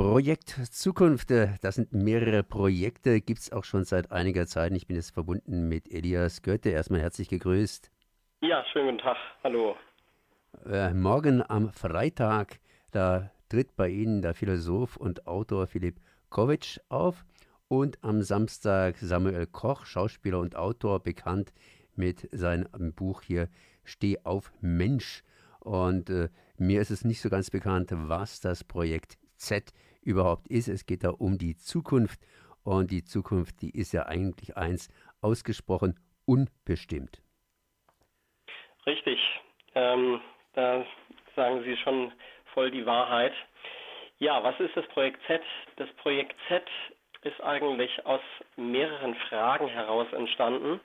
Projekt Zukunft, äh, das sind mehrere Projekte, gibt es auch schon seit einiger Zeit. Ich bin jetzt verbunden mit Elias Goethe. Erstmal herzlich gegrüßt. Ja, schönen guten Tag. Hallo. Äh, morgen am Freitag, da tritt bei Ihnen der Philosoph und Autor Philipp Kovic auf und am Samstag Samuel Koch, Schauspieler und Autor, bekannt mit seinem Buch hier Steh auf Mensch. Und äh, mir ist es nicht so ganz bekannt, was das Projekt Z überhaupt ist. Es geht da um die Zukunft und die Zukunft, die ist ja eigentlich eins ausgesprochen unbestimmt. Richtig, ähm, da sagen Sie schon voll die Wahrheit. Ja, was ist das Projekt Z? Das Projekt Z ist eigentlich aus mehreren Fragen heraus entstanden,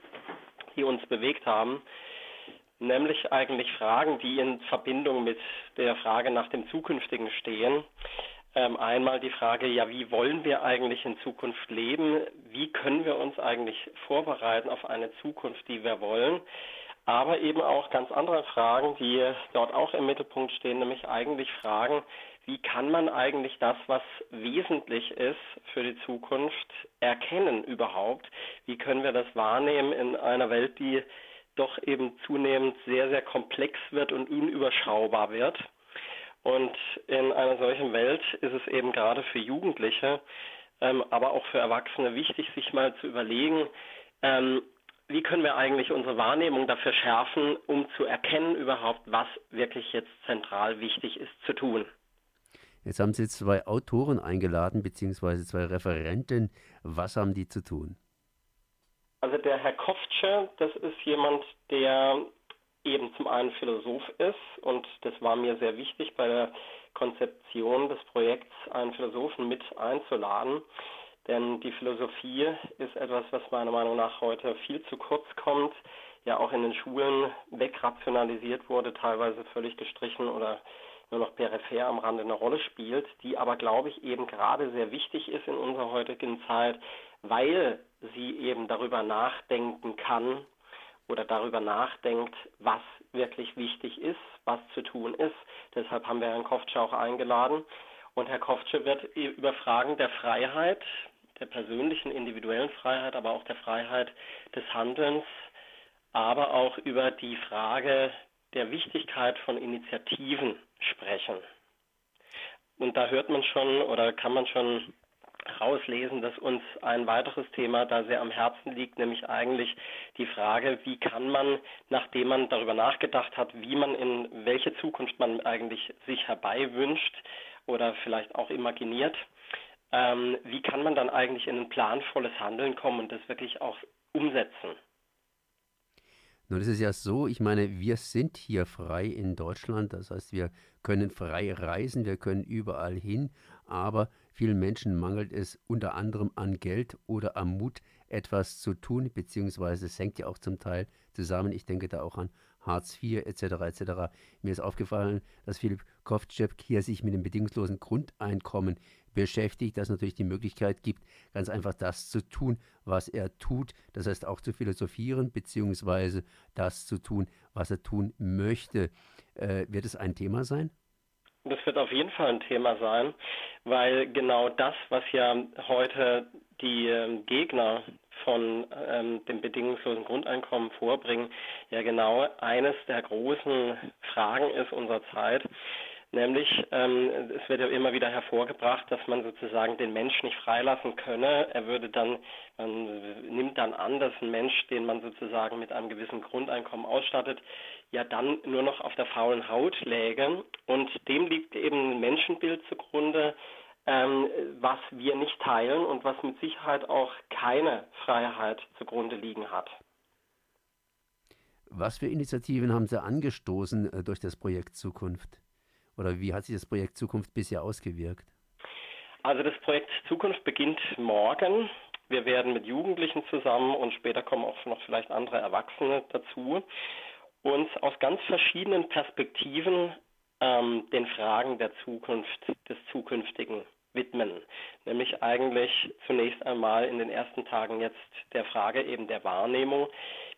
die uns bewegt haben nämlich eigentlich Fragen, die in Verbindung mit der Frage nach dem Zukünftigen stehen. Ähm, einmal die Frage, ja, wie wollen wir eigentlich in Zukunft leben? Wie können wir uns eigentlich vorbereiten auf eine Zukunft, die wir wollen? Aber eben auch ganz andere Fragen, die dort auch im Mittelpunkt stehen, nämlich eigentlich Fragen, wie kann man eigentlich das, was wesentlich ist für die Zukunft, erkennen überhaupt? Wie können wir das wahrnehmen in einer Welt, die doch eben zunehmend sehr, sehr komplex wird und unüberschaubar wird? Und in einer solchen Welt ist es eben gerade für Jugendliche, ähm, aber auch für Erwachsene wichtig, sich mal zu überlegen, ähm, wie können wir eigentlich unsere Wahrnehmung dafür schärfen, um zu erkennen überhaupt, was wirklich jetzt zentral wichtig ist zu tun. Jetzt haben Sie zwei Autoren eingeladen, beziehungsweise zwei Referenten. Was haben die zu tun? Also der Herr Koftsche, das ist jemand, der eben zum einen Philosoph ist und das war mir sehr wichtig bei der Konzeption des Projekts, einen Philosophen mit einzuladen. Denn die Philosophie ist etwas, was meiner Meinung nach heute viel zu kurz kommt, ja auch in den Schulen wegrationalisiert wurde, teilweise völlig gestrichen oder nur noch peripher am Rande eine Rolle spielt, die aber, glaube ich, eben gerade sehr wichtig ist in unserer heutigen Zeit, weil sie eben darüber nachdenken kann, oder darüber nachdenkt, was wirklich wichtig ist, was zu tun ist. Deshalb haben wir Herrn Koftsche auch eingeladen. Und Herr Koftsche wird über Fragen der Freiheit, der persönlichen, individuellen Freiheit, aber auch der Freiheit des Handelns, aber auch über die Frage der Wichtigkeit von Initiativen sprechen. Und da hört man schon oder kann man schon rauslesen, dass uns ein weiteres Thema da sehr am Herzen liegt, nämlich eigentlich die Frage, wie kann man, nachdem man darüber nachgedacht hat, wie man in welche Zukunft man eigentlich sich herbeiwünscht oder vielleicht auch imaginiert, ähm, wie kann man dann eigentlich in ein planvolles Handeln kommen und das wirklich auch umsetzen? Nun ist es ja so, ich meine, wir sind hier frei in Deutschland, das heißt, wir können frei reisen, wir können überall hin, aber vielen Menschen mangelt es unter anderem an Geld oder am Mut, etwas zu tun, beziehungsweise es hängt ja auch zum Teil zusammen. Ich denke da auch an Hartz IV etc. etc. Mir ist aufgefallen, dass Philipp Kovtschep hier sich mit dem bedingungslosen Grundeinkommen beschäftigt, das natürlich die Möglichkeit gibt, ganz einfach das zu tun, was er tut. Das heißt auch zu philosophieren, beziehungsweise das zu tun, was er tun möchte. Äh, wird es ein Thema sein? Das wird auf jeden Fall ein Thema sein, weil genau das, was ja heute die ähm, Gegner von ähm, dem bedingungslosen Grundeinkommen vorbringen, ja genau eines der großen Fragen ist unserer Zeit. Nämlich, ähm, es wird ja immer wieder hervorgebracht, dass man sozusagen den Mensch nicht freilassen könne. Er würde dann, man nimmt dann an, dass ein Mensch, den man sozusagen mit einem gewissen Grundeinkommen ausstattet, ja dann nur noch auf der faulen Haut läge. Und dem liegt eben ein Menschenbild zugrunde, ähm, was wir nicht teilen und was mit Sicherheit auch keine Freiheit zugrunde liegen hat. Was für Initiativen haben Sie angestoßen äh, durch das Projekt Zukunft? Oder wie hat sich das Projekt Zukunft bisher ausgewirkt? Also das Projekt Zukunft beginnt morgen. Wir werden mit Jugendlichen zusammen und später kommen auch noch vielleicht andere Erwachsene dazu, uns aus ganz verschiedenen Perspektiven ähm, den Fragen der Zukunft, des Zukünftigen widmen. Nämlich eigentlich zunächst einmal in den ersten Tagen jetzt der Frage eben der Wahrnehmung.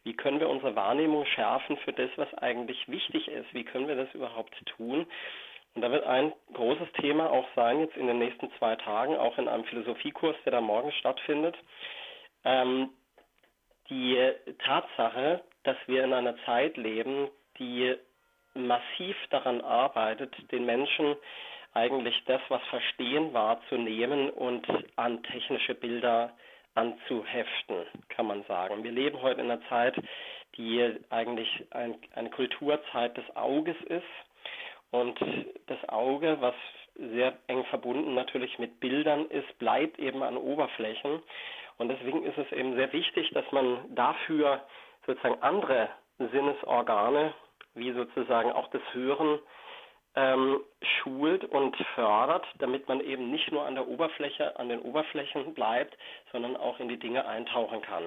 Wie können wir unsere Wahrnehmung schärfen für das, was eigentlich wichtig ist? Wie können wir das überhaupt tun? Und da wird ein großes Thema auch sein, jetzt in den nächsten zwei Tagen, auch in einem Philosophiekurs, der da morgen stattfindet, ähm, die Tatsache, dass wir in einer Zeit leben, die massiv daran arbeitet, den Menschen eigentlich das, was Verstehen wahrzunehmen und an technische Bilder anzuheften, kann man sagen. Wir leben heute in einer Zeit, die eigentlich ein, eine Kulturzeit des Auges ist. Und das Auge, was sehr eng verbunden natürlich mit Bildern ist, bleibt eben an Oberflächen. Und deswegen ist es eben sehr wichtig, dass man dafür sozusagen andere Sinnesorgane, wie sozusagen auch das Hören, ähm, schult und fördert, damit man eben nicht nur an der Oberfläche, an den Oberflächen bleibt, sondern auch in die Dinge eintauchen kann.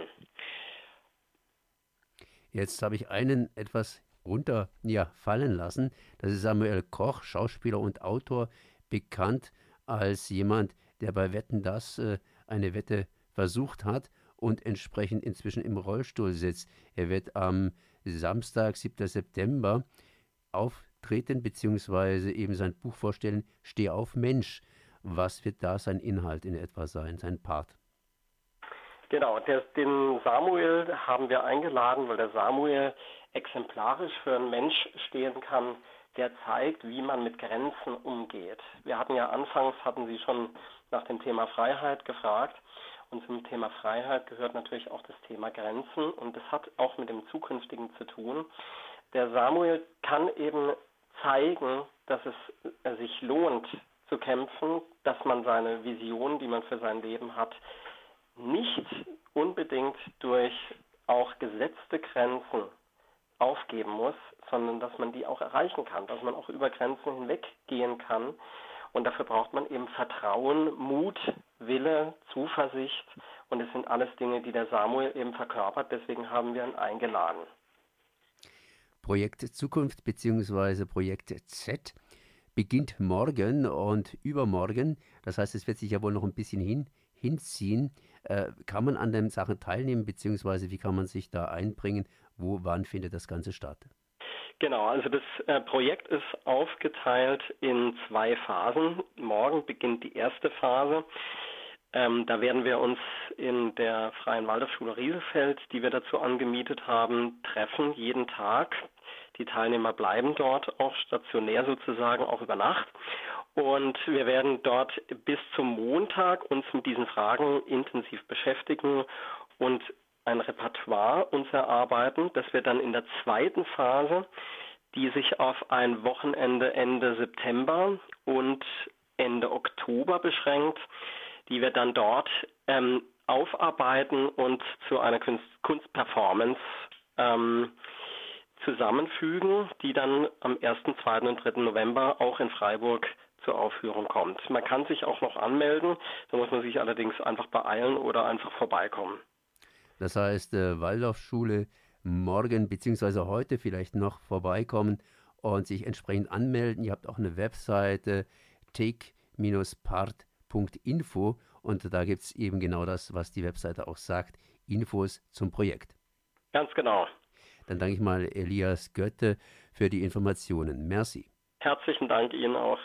Jetzt habe ich einen etwas runter ja, lassen. Das ist Samuel Koch, Schauspieler und Autor, bekannt als jemand, der bei Wetten das äh, eine Wette versucht hat und entsprechend inzwischen im Rollstuhl sitzt. Er wird am Samstag, 7. September, auftreten bzw. eben sein Buch vorstellen, Steh auf Mensch. Was wird da sein Inhalt in etwa sein, sein Part? Genau, der, den Samuel haben wir eingeladen, weil der Samuel exemplarisch für einen Mensch stehen kann, der zeigt, wie man mit Grenzen umgeht. Wir hatten ja anfangs, hatten Sie schon nach dem Thema Freiheit gefragt. Und zum Thema Freiheit gehört natürlich auch das Thema Grenzen. Und das hat auch mit dem Zukünftigen zu tun. Der Samuel kann eben zeigen, dass es sich lohnt zu kämpfen, dass man seine Vision, die man für sein Leben hat, nicht unbedingt durch auch gesetzte Grenzen aufgeben muss, sondern dass man die auch erreichen kann, dass man auch über Grenzen hinweggehen kann. Und dafür braucht man eben Vertrauen, Mut, Wille, Zuversicht. Und es sind alles Dinge, die der Samuel eben verkörpert. Deswegen haben wir ihn eingeladen. Projekt Zukunft bzw. Projekt Z beginnt morgen und übermorgen. Das heißt, es wird sich ja wohl noch ein bisschen hin, hinziehen. Äh, kann man an den Sachen teilnehmen, beziehungsweise wie kann man sich da einbringen? Wo, wann findet das Ganze statt? Genau, also das äh, Projekt ist aufgeteilt in zwei Phasen. Morgen beginnt die erste Phase. Ähm, da werden wir uns in der Freien Waldorfschule Rieselfeld, die wir dazu angemietet haben, treffen, jeden Tag. Die Teilnehmer bleiben dort auch stationär sozusagen, auch über Nacht. Und wir werden dort bis zum Montag uns mit diesen Fragen intensiv beschäftigen und ein Repertoire uns erarbeiten, das wir dann in der zweiten Phase, die sich auf ein Wochenende Ende September und Ende Oktober beschränkt, die wir dann dort ähm, aufarbeiten und zu einer Kunst Kunstperformance ähm, zusammenfügen, die dann am 1., 2. und 3. November auch in Freiburg zur Aufführung kommt. Man kann sich auch noch anmelden, da muss man sich allerdings einfach beeilen oder einfach vorbeikommen. Das heißt, äh, Waldorfschule morgen bzw. heute vielleicht noch vorbeikommen und sich entsprechend anmelden. Ihr habt auch eine Webseite take-part.info und da gibt es eben genau das, was die Webseite auch sagt, Infos zum Projekt. Ganz genau. Dann danke ich mal Elias Götte für die Informationen. Merci. Herzlichen Dank Ihnen auch.